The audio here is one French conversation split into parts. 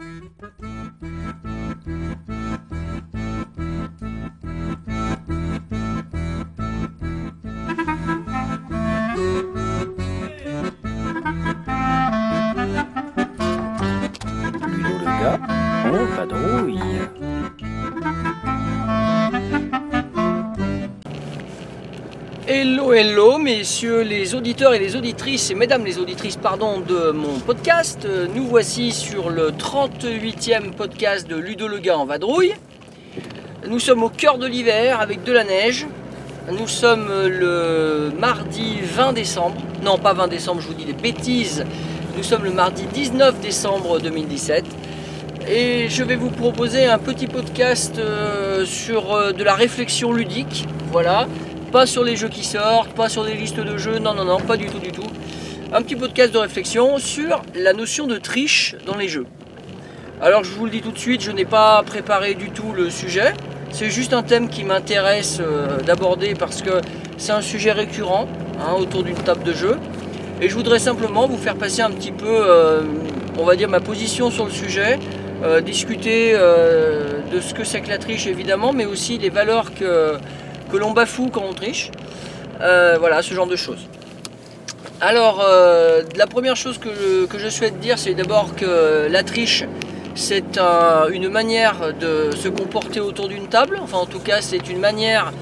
Thank you. Hello, hello, messieurs les auditeurs et les auditrices, et mesdames les auditrices, pardon, de mon podcast. Euh, Nous voici sur le 38e podcast de Ludo le gars en vadrouille. Nous sommes au cœur de l'hiver avec de la neige. Nous sommes le mardi 20 décembre. Non, pas 20 décembre, je vous dis des bêtises. Nous sommes le mardi 19 décembre 2017. Et je vais vous proposer un petit podcast euh, sur euh, de la réflexion ludique. Voilà. Pas sur les jeux qui sortent, pas sur des listes de jeux, non, non, non, pas du tout, du tout. Un petit podcast de réflexion sur la notion de triche dans les jeux. Alors je vous le dis tout de suite, je n'ai pas préparé du tout le sujet. C'est juste un thème qui m'intéresse euh, d'aborder parce que c'est un sujet récurrent hein, autour d'une table de jeu. Et je voudrais simplement vous faire passer un petit peu, euh, on va dire, ma position sur le sujet, euh, discuter de ce que c'est que la triche évidemment, mais aussi les valeurs que, que l'on bafoue quand on triche. Euh, voilà, ce genre de choses. Alors, euh, la première chose que je, souhaite dire, c'est d'abord que la triche, c'est un- une manière de se comporter autour d'une table. Enfin, en tout cas, c'est une manière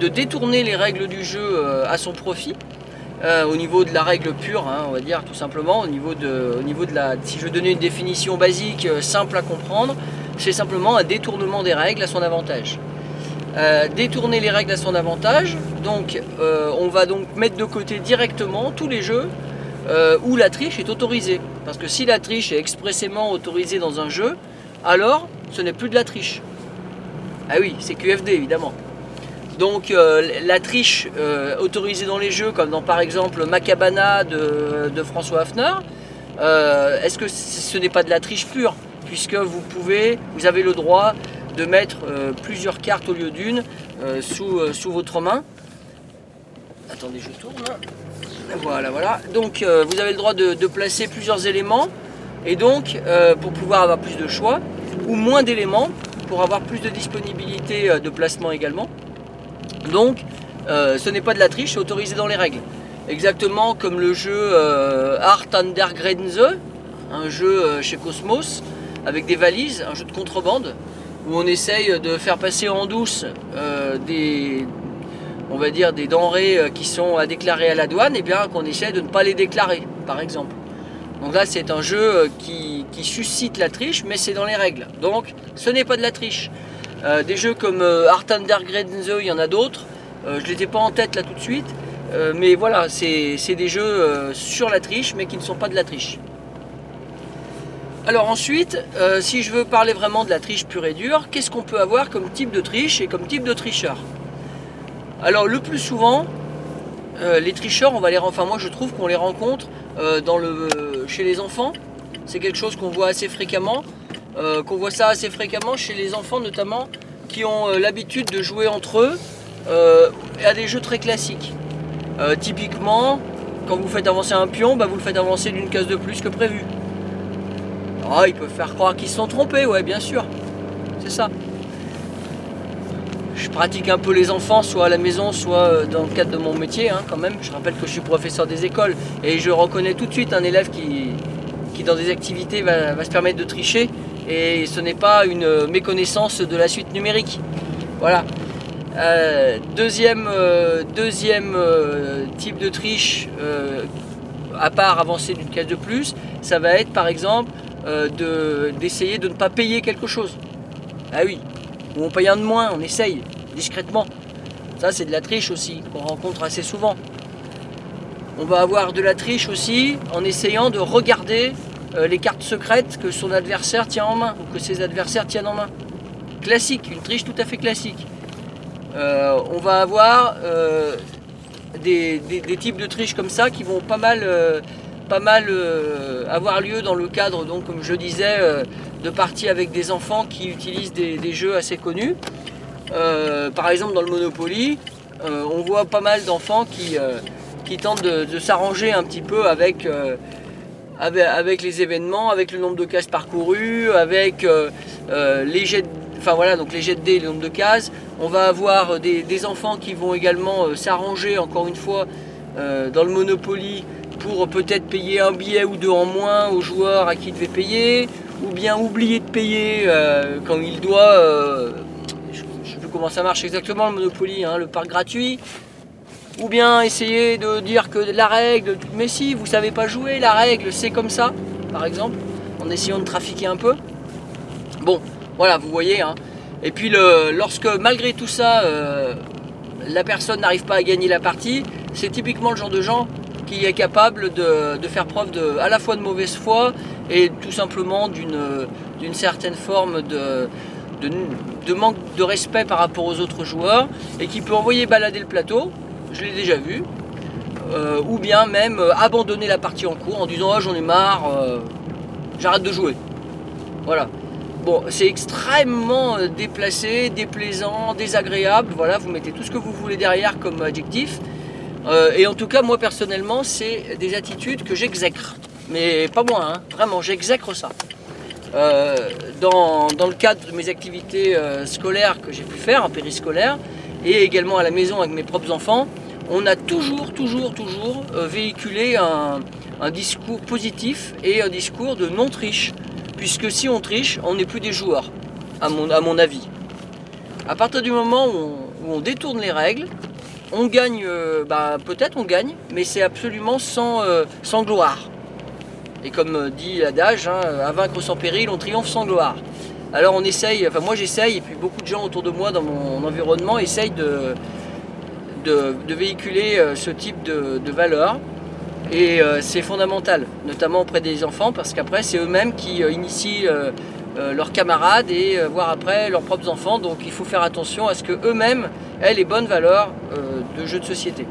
de détourner les règles du jeu euh, à son profit. Au niveau de la règle pure, hein, on va dire tout simplement, au niveau de, la, si je donnais une définition basique, simple à comprendre, c'est simplement un détournement des règles à son avantage. Euh, détourner les règles à son avantage, donc euh, on va donc mettre de côté directement tous les jeux euh, où la triche est autorisée. Parce que si la triche est expressément autorisée dans un jeu, alors ce n'est plus de la triche. Ah oui, c'est QFD évidemment. Donc la triche autorisée dans les jeux, comme dans par exemple Macabana de, de François Hafner, est-ce que ce n'est pas de la triche pure? Puisque vous pouvez, vous avez le droit de mettre euh, plusieurs cartes au lieu d'une euh, sous, euh, sous votre main. Attendez, je tourne. Voilà, voilà. Donc vous avez le droit de, placer plusieurs éléments et donc pour pouvoir avoir plus de choix ou moins d'éléments pour avoir plus de disponibilité de placement également. Donc ce n'est pas de la triche, c'est autorisé dans les règles. Exactement comme le jeu Art Under Grenze, un jeu chez Cosmos avec des valises, un jeu de contrebande où on essaye de faire passer en douce euh, des, on va dire des denrées euh, qui sont à déclarer à la douane et bien qu'on essaie de ne pas les déclarer, par exemple. Donc là, c'est un jeu euh, qui, suscite la triche, mais c'est dans les règles. Donc, ce n'est pas de la triche. Des jeux comme euh, Art Grenze, il y en a d'autres. Je ne les ai pas en tête là tout de suite. Mais voilà, c'est des jeux sur la triche, mais qui ne sont pas de la triche. Alors ensuite, euh, si je veux parler vraiment de la triche pure et dure, qu'est-ce qu'on peut avoir comme type de triche et comme type de tricheur? Alors le plus souvent, euh, les tricheurs, on va les, enfin moi je trouve qu'on les rencontre euh, chez les enfants. C'est quelque chose qu'on voit assez fréquemment, qu'on voit ça assez fréquemment chez les enfants notamment, qui ont l'habitude de jouer entre eux à des jeux très classiques. Typiquement, quand vous faites avancer un pion, bah, vous le faites avancer d'une case de plus que prévu. Ah, ils peuvent faire croire qu'ils se sont trompés, ouais, bien sûr. C'est ça. Je pratique un peu les enfants, soit à la maison, soit euh, dans le cadre de mon métier, hein, quand même. Je rappelle que je suis professeur des écoles et je reconnais tout de suite un élève qui, qui dans des activités, va, va se permettre de tricher. Et ce n'est pas une méconnaissance de la suite numérique. Voilà. Euh, deuxième euh, deuxième euh, type de triche, euh, à part avancer d'une case de plus, ça va être par exemple euh, de- d'essayer de ne pas payer quelque chose. Ah oui, ou on paye un de moins, on essaye discrètement. Ça c'est de la triche aussi, qu'on rencontre assez souvent. On va avoir de la triche aussi en essayant de regarder euh, les cartes secrètes que son adversaire tient en main ou que ses adversaires tiennent en main. Classique, une triche tout à fait classique. Euh, on va avoir des, types de triches comme ça qui vont pas mal, pas mal euh, avoir lieu dans le cadre, donc, comme je disais, euh, de parties avec des enfants qui utilisent des, jeux assez connus. Euh, par exemple, dans le Monopoly, on voit pas mal d'enfants qui, qui tentent de, s'arranger un petit peu avec, avec, les événements, avec le nombre de cases parcourues, avec les jets, de- enfin voilà, donc les jets de dés, le nombre de cases. On va avoir des, enfants qui vont également s'arranger, encore une fois, dans le Monopoly pour peut-être payer un billet ou deux en moins aux joueurs à qui il devait payer, ou bien oublier de payer euh, quand il doit. euh, je ne sais plus comment ça marche exactement le Monopoly, hein, le parc gratuit. Ou bien essayer de dire que la règle, mais si vous savez pas jouer, la règle c'est comme ça, par exemple, en essayant de trafiquer un peu. Bon, voilà, vous voyez. hein. Et puis le, lorsque malgré tout ça, euh, la personne n'arrive pas à gagner la partie, c'est typiquement le genre de gens qui est capable de, faire preuve à la fois de mauvaise foi et tout simplement d'une certaine forme de, manque de respect par rapport aux autres joueurs et qui peut envoyer balader le plateau, je l'ai déjà vu, euh, ou bien même euh, abandonner la partie en cours en disant ah j'en ai marre, euh, j'arrête de jouer. Voilà. Bon, c'est extrêmement déplacé, déplaisant, désagréable. Voilà, vous mettez tout ce que vous voulez derrière comme adjectif. Euh, et en tout cas, moi personnellement, c'est des attitudes que j'exècre. Mais pas moi, hein, vraiment, j'exècre ça. Euh, dans, le cadre de mes activités euh, scolaires que j'ai pu faire, en périscolaire, et également à la maison avec mes propres enfants, on a toujours, toujours, toujours véhiculé un, discours positif et un discours de non-triche. Puisque si on triche, on n'est plus des joueurs, à mon, avis. À partir du moment où on détourne les règles, on gagne, euh, bah, peut-être on gagne, mais c'est absolument sans, euh, gloire. Et comme euh, dit l'adage, hein, à vaincre sans péril, on triomphe sans gloire. Alors on essaye, enfin moi j'essaye, et puis beaucoup de gens autour de moi dans mon environnement essayent de, véhiculer ce type de, de valeurs. Et c'est fondamental, notamment auprès des enfants, parce qu'après c'est eux-mêmes qui initient leurs camarades et euh, voire après leurs propres enfants. Donc il faut faire attention à ce que eux-mêmes aient les bonnes valeurs euh, de jeux de société.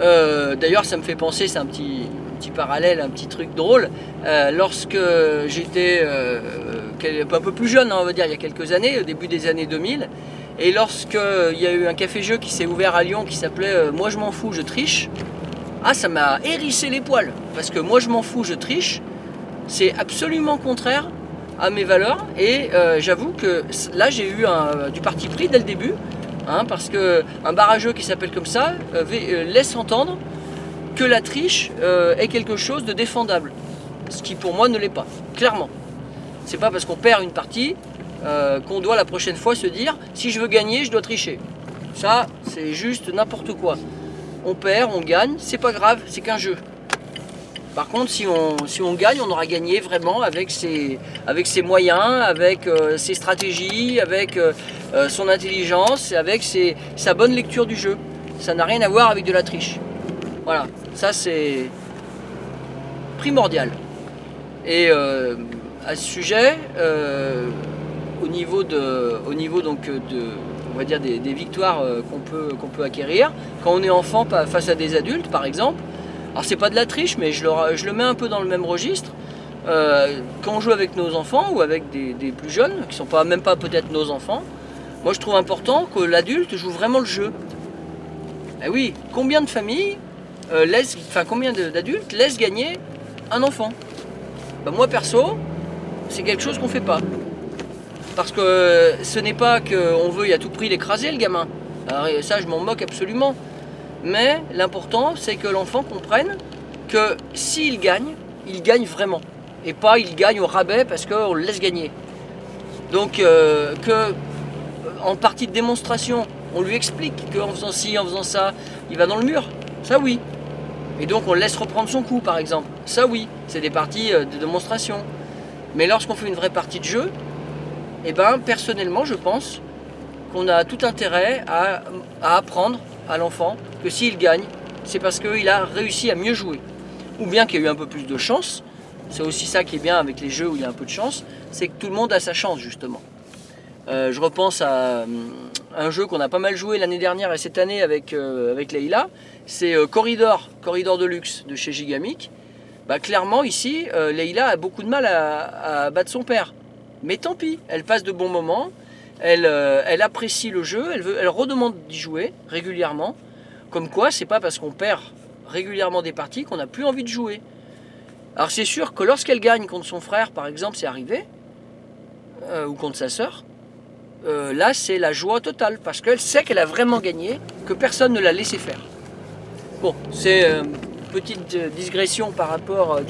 Euh, D'ailleurs, ça me fait penser, c'est un petit, petit parallèle, un petit truc drôle. Euh, lorsque j'étais euh, un peu plus jeune, hein, on va dire, il y a quelques années, au début des années 2000, et lorsque il y a eu un café-jeu qui s'est ouvert à Lyon qui s'appelait euh, Moi je m'en fous, je triche, ah ça m'a hérissé les poils. Parce que moi je m'en fous, je triche, c'est absolument contraire à mes valeurs. Et euh, j'avoue que là j'ai eu un- du parti pris dès le début. hein, parce que un barrageux qui s'appelle comme ça euh, euh, laisse entendre que la triche euh, est quelque chose de défendable. Ce qui pour moi ne l'est pas, clairement. C'est pas parce qu'on perd une partie euh, qu'on doit la prochaine fois se dire si je veux gagner, je dois tricher. Ça, c'est juste n'importe quoi. On perd, on gagne, c'est pas grave, c'est qu'un jeu. Par contre, si on, si on gagne, on aura gagné vraiment avec ses, moyens, avec euh, ses stratégies, avec euh, euh, son intelligence, avec sa bonne lecture du jeu. Ça n'a rien à voir avec de la triche. Voilà, ça c'est primordial. Et à ce sujet, au niveau, des, victoires qu'on peut, acquérir, quand on est enfant face à des adultes par exemple, alors c'est pas de la triche, mais je le, mets un peu dans le même registre. Euh, quand on joue avec nos enfants ou avec des, plus jeunes, qui sont pas, même pas peut-être nos enfants, moi je trouve important que l'adulte joue vraiment le jeu. Eh oui, combien de familles euh, laissent, combien d'adultes laissent gagner un enfant? Ben, Moi perso, c'est quelque chose qu'on fait pas. Parce que ce n'est pas qu'on veuille à tout prix l'écraser le gamin. Alors, ça je m'en moque absolument. Mais l'important c'est que l'enfant comprenne que s'il gagne, il gagne vraiment. Et pas il gagne au rabais parce qu'on le laisse gagner. Donc euh, euh, en partie de démonstration, on lui explique qu'en faisant ci, en faisant ça, il va dans le mur. Ça oui. Et donc on le laisse reprendre son coup par exemple. Ça oui, c'est des parties euh, de démonstration. Mais lorsqu'on fait une vraie partie de jeu, eh ben personnellement je pense qu'on a tout intérêt à apprendre à l'enfant que s'il gagne, c'est parce qu'il a réussi à mieux jouer. Ou bien qu'il y a eu un peu plus de chance. C'est aussi ça qui est bien avec les jeux où il y a un peu de chance, c'est que tout le monde a sa chance justement. Euh, je repense à hum, un jeu qu'on a pas mal joué l'année dernière et cette année avec, euh, avec Leïla, c'est euh, Corridor, Corridor de luxe de chez Gigamic. Bah, clairement ici, euh, Leïla a beaucoup de mal à battre son père. Mais tant pis, elle passe de bons moments, elle, euh, elle apprécie le jeu, elle, redemande d'y jouer régulièrement. Comme quoi, c'est pas parce qu'on perd régulièrement des parties qu'on n'a plus envie de jouer. Alors c'est sûr que lorsqu'elle gagne contre son frère, par exemple, c'est arrivé, euh, ou contre sa sœur, euh, là c'est la joie totale, parce qu'elle sait qu'elle a vraiment gagné, que personne ne l'a laissé faire. Bon, c'est euh, une petite digression par rapport,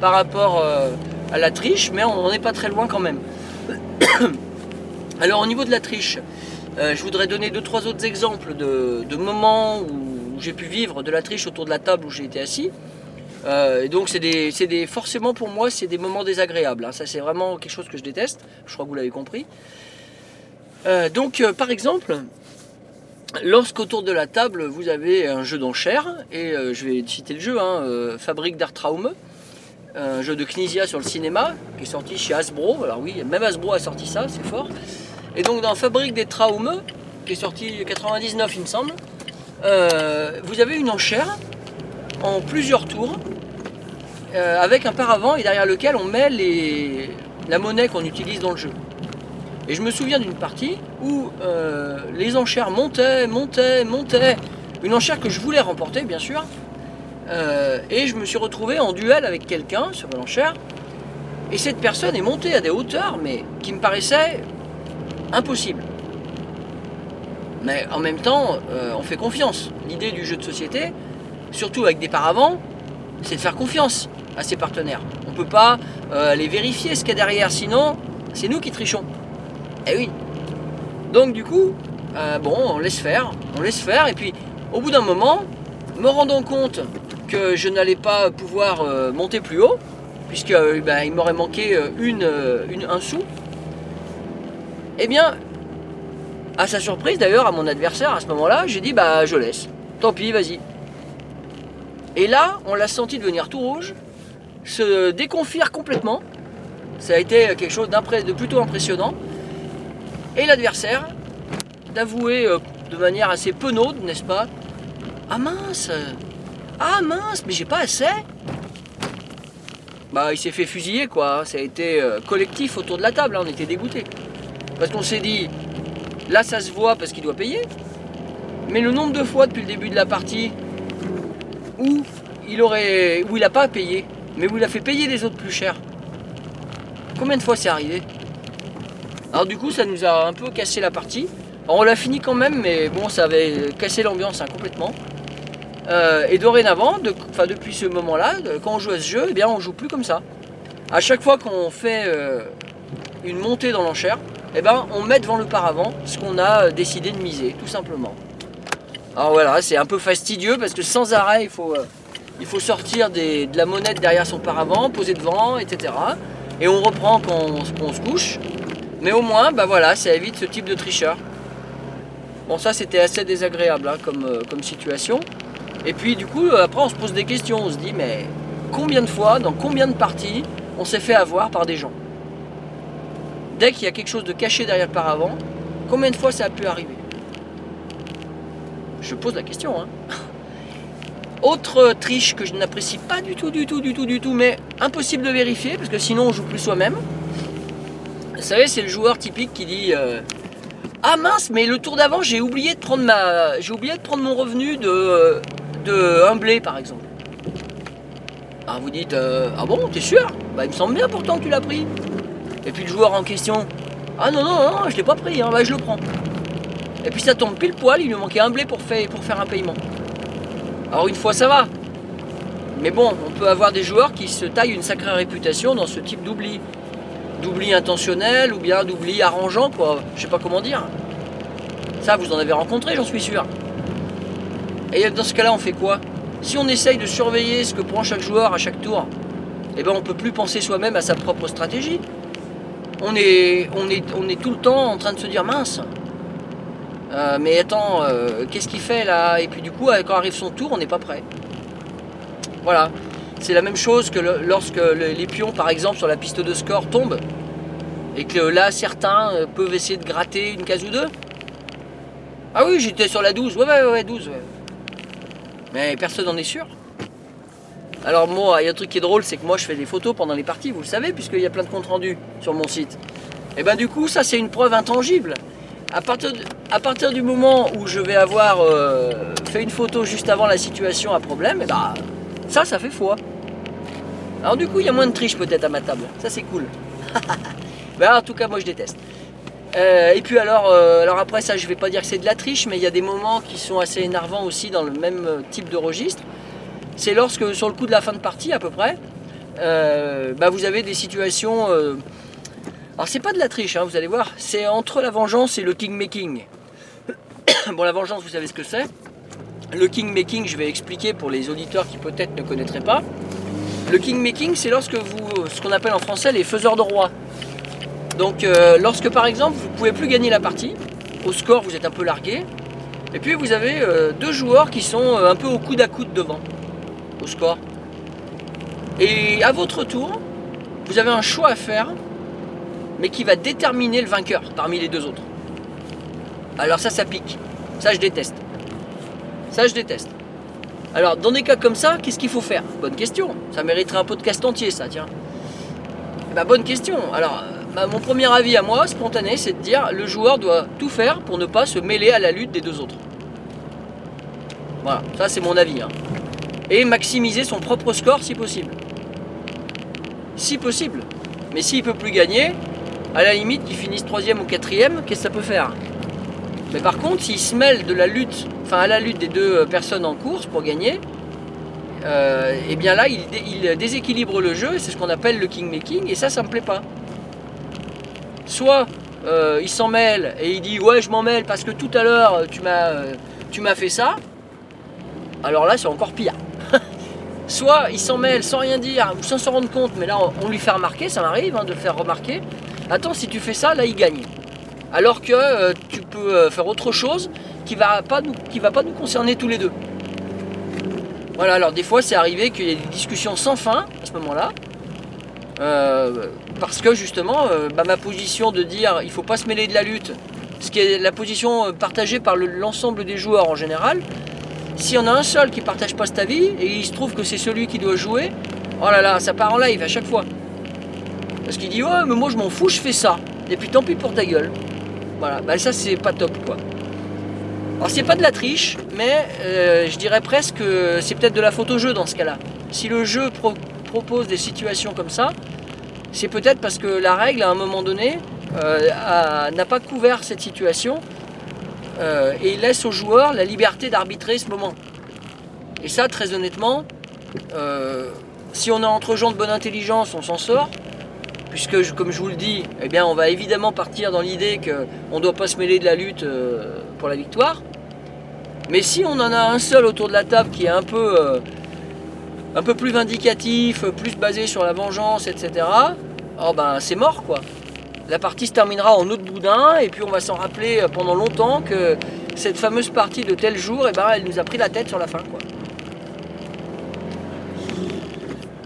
par rapport à la triche, mais on n'en est pas très loin quand même. Alors au niveau de la triche, euh, je voudrais donner deux trois autres exemples de, moments où j'ai pu vivre de la triche autour de la table où j'ai été assis. Euh, et donc c'est des, des, forcément pour moi c'est des moments désagréables. hein. Ça c'est vraiment quelque chose que je déteste. Je crois que vous l'avez compris. Euh, donc par exemple, lorsqu'autour de la table vous avez un jeu d'enchères et je vais citer le jeu, hein, Fabrique d'art Traume, un jeu de Knizia sur le cinéma qui est sorti chez Hasbro. Alors oui, même Hasbro a sorti ça, c'est fort. Et donc dans Fabrique des Traumes, qui est sorti en 99 il me semble, euh, vous avez une enchère en plusieurs tours euh, avec un paravent et derrière lequel on met les, la monnaie qu'on utilise dans le jeu. Et je me souviens d'une partie où euh, les enchères montaient, montaient, montaient. Une enchère que je voulais remporter, bien sûr. Et je me suis retrouvé en duel avec quelqu'un sur l'enchère. Et cette personne est montée à des hauteurs, mais qui me paraissaient impossibles. Mais en même temps, euh, on fait confiance. L'idée du jeu de société, surtout avec des paravents, c'est de faire confiance à ses partenaires. On ne peut pas euh, aller vérifier ce qu'il y a derrière, sinon c'est nous qui trichons. Eh oui. Donc du coup, euh, bon, on laisse faire, on laisse faire, et puis au bout d'un moment, me rendant compte que je n'allais pas pouvoir monter plus haut, puisque ben, il m'aurait manqué un sou, eh bien, à sa surprise d'ailleurs, à mon adversaire à ce moment-là, j'ai dit bah je laisse. Tant pis, vas-y. Et là, on l'a senti devenir tout rouge, se déconfire complètement. Ça a été quelque chose de plutôt impressionnant. Et l'adversaire d'avouer euh, de manière assez penaude, n'est-ce pas Ah mince Ah mince, mais j'ai pas assez Bah il s'est fait fusiller quoi, ça a été euh, collectif autour de la table, hein, on était dégoûtés. Parce qu'on s'est dit, là ça se voit parce qu'il doit payer, mais le nombre de fois depuis le début de la partie où il aurait, où il n'a pas payé, mais où il a fait payer les autres plus cher. Combien de fois c'est arrivé? Alors du coup ça nous a un peu cassé la partie. On l'a fini quand même, mais bon ça avait cassé l'ambiance hein, complètement. Euh, et dorénavant, de- depuis ce moment-là, quand on joue à ce jeu, eh bien on joue plus comme ça. À chaque fois qu'on fait euh, une montée dans l'enchère, eh ben, on met devant le paravent ce qu'on a euh, décidé de miser, tout simplement. Alors voilà, c'est un peu fastidieux parce que sans arrêt, il faut, euh, sortir de la monnaie derrière son paravent, poser devant, etc. Et on reprend quand on, se couche. Mais au moins, bah voilà, ça évite ce type de tricheur. Bon, ça c'était assez désagréable hein, comme, euh, comme situation. Et puis du coup, après on se pose des questions, on se dit, mais combien de fois, dans combien de parties, on s'est fait avoir par des gens? Dès qu'il y a quelque chose de caché derrière le paravent, combien de fois ça a pu arriver Je pose la question. Hein. Autre triche que je n'apprécie pas du tout, du tout, du tout, du tout, mais impossible de vérifier parce que sinon on joue plus soi-même. Vous savez, c'est le joueur typique qui dit euh, Ah mince, mais le tour d'avant, j'ai oublié de prendre ma, j'ai oublié de prendre mon revenu de, de un blé par exemple. Alors vous dites euh, Ah bon, t'es sûr? Bah il me semble bien pourtant que tu l'as pris. Et puis le joueur en question Ah non, non, non, je l'ai pas pris, hein, bah je le prends. Et puis ça tombe pile poil, il lui manquait un blé pour faire, un paiement. Alors une fois ça va. Mais bon, on peut avoir des joueurs qui se taillent une sacrée réputation dans ce type d'oubli. D'oubli intentionnel ou bien d'oubli arrangeant, quoi. Je sais pas comment dire. Ça, vous en avez rencontré, j'en suis sûr. Et dans ce cas-là, on fait quoi? Si on essaye de surveiller ce que prend chaque joueur à chaque tour, eh ben on peut plus penser soi-même à sa propre stratégie. On est, tout le temps en train de se dire mince. euh, mais attends, euh, qu'est-ce qu'il fait là? Et puis du coup, quand arrive son tour, on n'est pas prêt. Voilà. C'est la même chose que lorsque le- les pions, par exemple, sur la piste de score tombent. Et que là, certains euh, peuvent essayer de gratter une case ou deux. Ah oui, j'étais sur la 12. Ouais, ouais, ouais, 12. ouais. Mais personne n'en est sûr. Alors moi, il y a un truc qui est drôle, c'est que moi je fais des photos pendant les parties, vous le savez, puisqu'il y a plein de comptes rendus sur mon site. Et ben du coup, ça c'est une preuve intangible. À partir, du moment où je vais avoir euh, fait une photo juste avant la situation à problème, et bah, ça, ça fait foi. Alors du coup, il y a moins de triche peut-être à ma table. Ça, c'est cool. bah, en tout cas, moi, je déteste. Euh, et puis alors, euh, alors après ça, je vais pas dire que c'est de la triche, mais il y a des moments qui sont assez énervants aussi dans le même type de registre. C'est lorsque, sur le coup de la fin de partie à peu près, euh, bah, vous avez des situations. euh, alors c'est pas de la triche, hein, vous allez voir, c'est entre la vengeance et le king making. bon, la vengeance, vous savez ce que c'est. Le king making, je vais expliquer pour les auditeurs qui peut-être ne connaîtraient pas. Le king making, c'est lorsque vous, ce qu'on appelle en français les faiseurs de roi. Donc, euh, lorsque par exemple vous pouvez plus gagner la partie, au score vous êtes un peu largué, et puis vous avez euh, deux joueurs qui sont euh, un peu au coude à coude devant, au score. Et à votre tour, vous avez un choix à faire, mais qui va déterminer le vainqueur parmi les deux autres. Alors ça, ça pique. Ça, je déteste. Ça, je déteste. Alors, dans des cas comme ça, qu'est-ce qu'il faut faire? Bonne question. Ça mériterait un podcast entier, ça, tiens. Eh ben, bonne question. Alors, bah, mon premier avis à moi, spontané, c'est de dire le joueur doit tout faire pour ne pas se mêler à la lutte des deux autres. Voilà, ça c'est mon avis. hein. Et maximiser son propre score si possible. Si possible. Mais s'il peut plus gagner, à la limite qu'il finisse troisième ou quatrième, qu'est-ce que ça peut faire? Mais par contre, s'il se mêle de la lutte, enfin à la lutte des deux personnes en course pour gagner, euh, et bien là, il, dé- il déséquilibre le jeu, c'est ce qu'on appelle le king making, et ça, ça me plaît pas. Soit euh, il s'en mêle et il dit ouais je m'en mêle parce que tout à l'heure tu m'as euh, tu m'as fait ça. Alors là c'est encore pire. Soit il s'en mêle sans rien dire, ou sans s'en rendre compte, mais là on, lui fait remarquer, ça m'arrive hein, de le faire remarquer. Attends si tu fais ça, là il gagne. Alors que euh, tu peux euh, faire autre chose qui va pas va pas nous concerner tous les deux. Voilà, alors des fois c'est arrivé qu'il y ait des discussions sans fin à ce moment-là. Euh, parce que justement, bah, ma position de dire il faut pas se mêler de la lutte, ce qui est la position partagée par le- l'ensemble des joueurs en général, s'il y en a un seul qui partage pas cet avis et il se trouve que c'est celui qui doit jouer, oh là là, ça part en live à chaque fois. Parce qu'il dit ouais mais moi je m'en fous, je fais ça. Et puis tant pis pour ta gueule. Voilà, bah ça c'est pas top quoi. Alors c'est pas de la triche, mais euh, je dirais presque que c'est peut-être de la faute au jeu dans ce cas-là. Si le jeu pro- propose des situations comme ça, c'est peut-être parce que la règle à un moment donné euh, n'a pas couvert cette situation euh, et laisse aux joueurs la liberté d'arbitrer ce moment. Et ça, très honnêtement, euh, si on est entre gens de bonne intelligence, on s'en sort. Puisque, comme je vous le dis, eh bien, on va évidemment partir dans l'idée qu'on ne doit pas se mêler de la lutte euh, pour la victoire. Mais si on en a un seul autour de la table qui est un peu, un peu plus vindicatif, plus basé sur la vengeance, etc., oh ben, c'est mort quoi. La partie se terminera en autre boudin et puis on va s'en rappeler euh, pendant longtemps que cette fameuse partie de tel jour, eh ben, elle nous a pris la tête sur la fin. Quoi.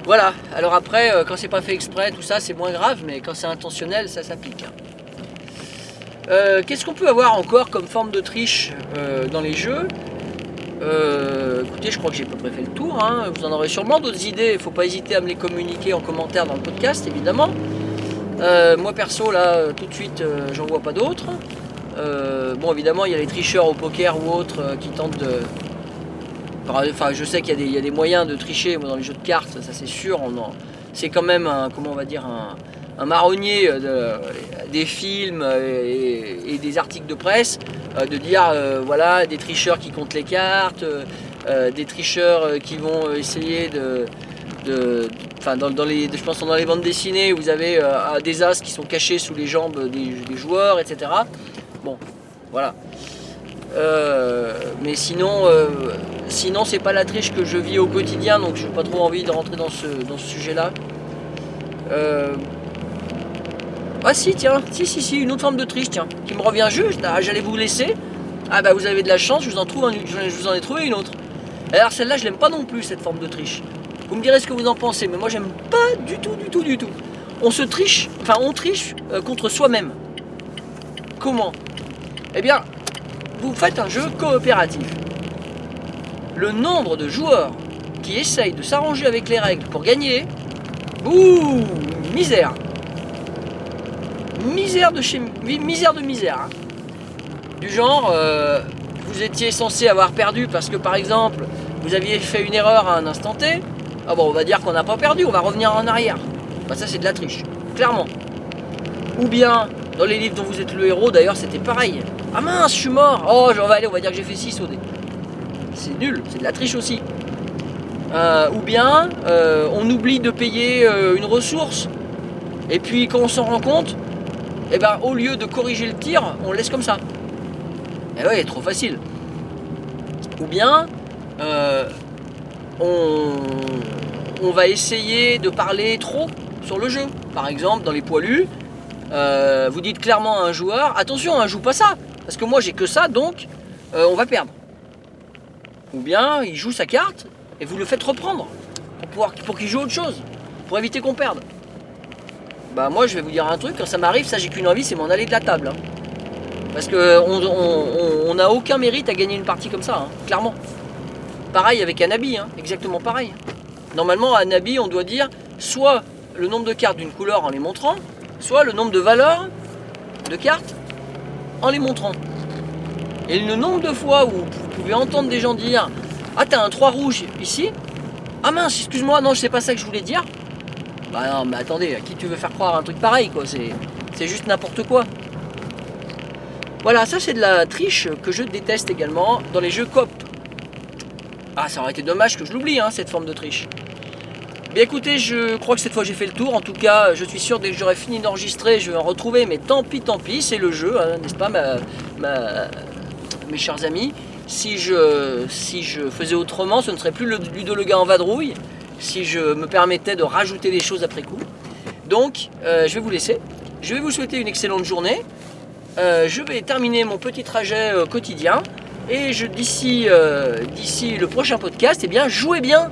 Voilà, alors après, euh, quand c'est pas fait exprès, tout ça, c'est moins grave, mais quand c'est intentionnel, ça s'applique. hein. Euh, Qu'est-ce qu'on peut avoir encore comme forme de triche dans les jeux? Écoutez, je crois que j'ai à peu près fait le tour. hein. Vous en aurez sûrement d'autres idées. Il ne faut pas hésiter à me les communiquer en commentaire dans le podcast, évidemment. Euh, moi perso, là, tout de suite, euh, j'en vois pas d'autres. Euh, bon, évidemment, il y a les tricheurs au poker ou autres qui tentent de. Enfin, je sais qu'il y, a des- moyens de tricher dans les jeux de cartes, ça c'est sûr. C'est quand même un, comment on va dire, un, marronnier de- des films et, des articles de presse de dire voilà des tricheurs qui comptent les cartes, des tricheurs qui vont essayer de, enfin dans, les, je pense dans les bandes dessinées vous avez euh, des as qui sont cachés sous les jambes des, joueurs, etc. Bon, voilà. Euh, mais sinon, euh, sinon c'est pas la triche que je vis au quotidien, donc j'ai pas trop envie de rentrer dans ce, sujet-là. Ah si, tiens, si, si, si, une autre forme de triche, tiens, qui me revient juste. Ah, j'allais vous laisser. Ah bah vous avez de la chance, je vous en trouve, je vous en ai trouvé une autre. Alors celle-là, je l'aime pas non plus cette forme de triche. Vous me direz ce que vous en pensez, mais moi j'aime pas du tout, du tout, du tout. On se triche, enfin on triche euh, contre soi-même. Comment? Eh bien, vous faites un jeu coopératif. Le nombre de joueurs qui essayent de s'arranger avec les règles pour gagner, ouh, misère. Misère de chez mi- misère de misère. hein. Du genre, euh, vous étiez censé avoir perdu parce que par exemple, vous aviez fait une erreur à un instant T. Ah bon, on va dire qu'on n'a pas perdu, on va revenir en arrière. Bah ça c'est de la triche, clairement. Ou bien, dans les livres dont vous êtes le héros, d'ailleurs, c'était pareil. Ah mince, je suis mort. Oh, on va aller, on va dire que j'ai fait 6 au dé. C'est nul, c'est de la triche aussi. Euh, ou bien, euh, on oublie de payer euh, une ressource. Et puis, quand on s'en rend compte, eh ben, au lieu de corriger le tir, on le laisse comme ça. Et ouais, trop facile. Ou bien, on, va essayer de parler trop sur le jeu. Par exemple, dans les poilus, euh, vous dites clairement à un joueur attention, hein, joue pas ça, parce que moi j'ai que ça, donc euh, on va perdre. Ou bien il joue sa carte et vous le faites reprendre pour, qu'il joue autre chose, pour éviter qu'on perde. Bah moi je vais vous dire un truc, quand ça m'arrive, ça j'ai qu'une envie, c'est m'en aller de la table. hein. Parce que on n'a on, aucun mérite à gagner une partie comme ça, hein, clairement. Pareil avec Anabi, hein, exactement pareil. Normalement à Anabi on doit dire soit le nombre de cartes d'une couleur en les montrant, soit le nombre de valeurs de cartes en les montrant. Et le nombre de fois où vous pouvez entendre des gens dire Ah, t'as un 3 rouge ici? Ah mince, excuse-moi, non, c'est pas ça que je voulais dire. Bah non, mais attendez, à qui tu veux faire croire un truc pareil, quoi C'est, c'est juste n'importe quoi. Voilà, ça c'est de la triche que je déteste également dans les jeux COP. Ah, ça aurait été dommage que je l'oublie, hein, cette forme de triche. Bien écoutez, je crois que cette fois j'ai fait le tour. En tout cas, je suis sûr dès que j'aurai fini d'enregistrer, je vais en retrouver. Mais tant pis, tant pis, c'est le jeu, hein, n'est-ce pas, mes chers amis. Si je, si je faisais autrement, ce ne serait plus le Ludo le gars en vadrouille. Si je me permettais de rajouter des choses après coup. Donc, euh, je vais vous laisser. Je vais vous souhaiter une excellente journée. Euh, je vais terminer mon petit trajet euh, quotidien. Et je, d'ici, euh, le prochain podcast, eh bien, jouez bien